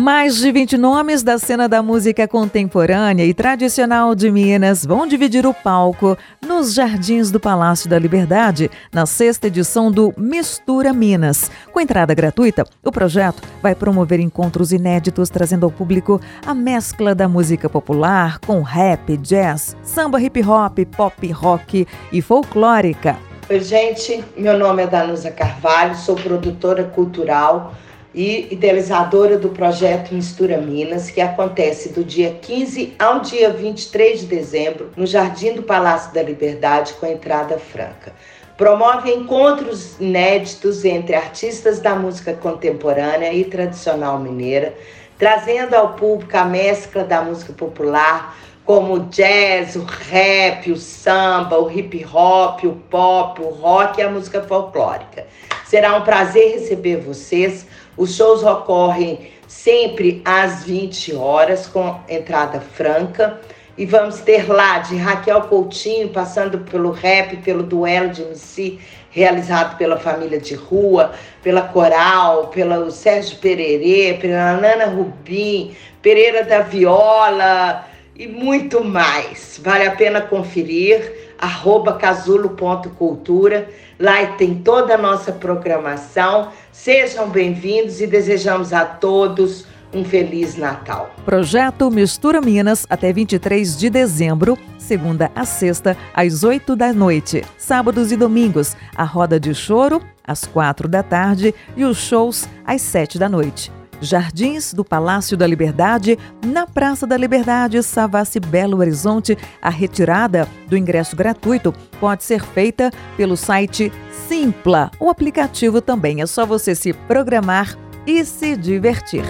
Mais de 20 nomes da cena da música contemporânea e tradicional de Minas vão dividir o palco nos Jardins do Palácio da Liberdade, na sexta edição do Mistura Minas. Com entrada gratuita, o projeto vai promover encontros inéditos, trazendo ao público a mescla da música popular com rap, jazz, samba hip hop, pop rock e folclórica. Oi, gente, meu nome é Danusa Carvalho, sou produtora cultural e idealizadora do projeto Mistura Minas, que acontece do dia 15 ao dia 23 de dezembro no Jardim do Palácio da Liberdade com entrada franca. Promove encontros inéditos entre artistas da música contemporânea e tradicional mineira, trazendo ao público a mescla da música popular, como o jazz, o rap, o samba, o hip hop, o pop, o rock e a música folclórica. Será um prazer receber vocês. Os shows ocorrem sempre às 20 horas, com entrada franca. E vamos ter lá de Raquel Coutinho, passando pelo rap, pelo duelo de MC, realizado pela família de rua, pela Coral, pelo Sérgio Pererê, pela Nana Rubim, Pereira da Viola e muito mais. Vale a pena conferir, arroba casulo.cultura. Lá tem toda a nossa programação. Sejam bem-vindos e desejamos a todos um Feliz Natal. Projeto Mistura Minas até 23 de dezembro, segunda a sexta, às 8 da noite. Sábados e domingos, a roda de choro às 4 da tarde e os shows às 7 da noite. Jardins do Palácio da Liberdade, na Praça da Liberdade, Savassi Belo Horizonte. A retirada do ingresso gratuito pode ser feita pelo site Simpla. O aplicativo também é só você se programar e se divertir.